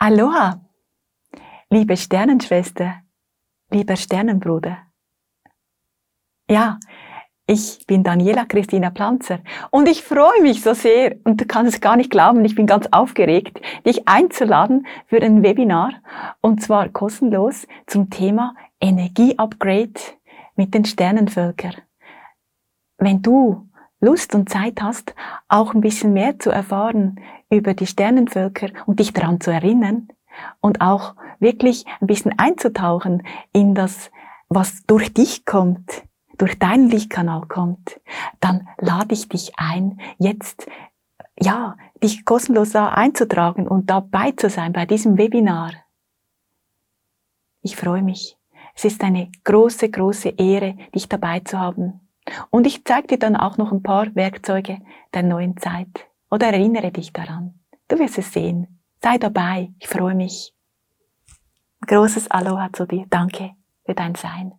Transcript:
Aloha, liebe Sternenschwester, lieber Sternenbruder. Ja, ich bin Daniela Christina Planzer und ich freue mich so sehr und du kannst es gar nicht glauben, ich bin ganz aufgeregt, dich einzuladen für ein Webinar und zwar kostenlos zum Thema Energieupgrade mit den Sternenvölkern. Wenn du Lust und Zeit hast, auch ein bisschen mehr zu erfahren über die Sternenvölker und dich daran zu erinnern und auch wirklich ein bisschen einzutauchen in das, was durch dich kommt, durch deinen Lichtkanal kommt, dann lade ich dich ein, jetzt, ja, dich kostenlos da einzutragen und dabei zu sein bei diesem Webinar. Ich freue mich. Es ist eine große, große Ehre, dich dabei zu haben. Und ich zeige dir dann auch noch ein paar Werkzeuge der neuen Zeit. Oder erinnere dich daran. Du wirst es sehen. Sei dabei. Ich freue mich. Großes Aloha zu dir. Danke für dein Sein.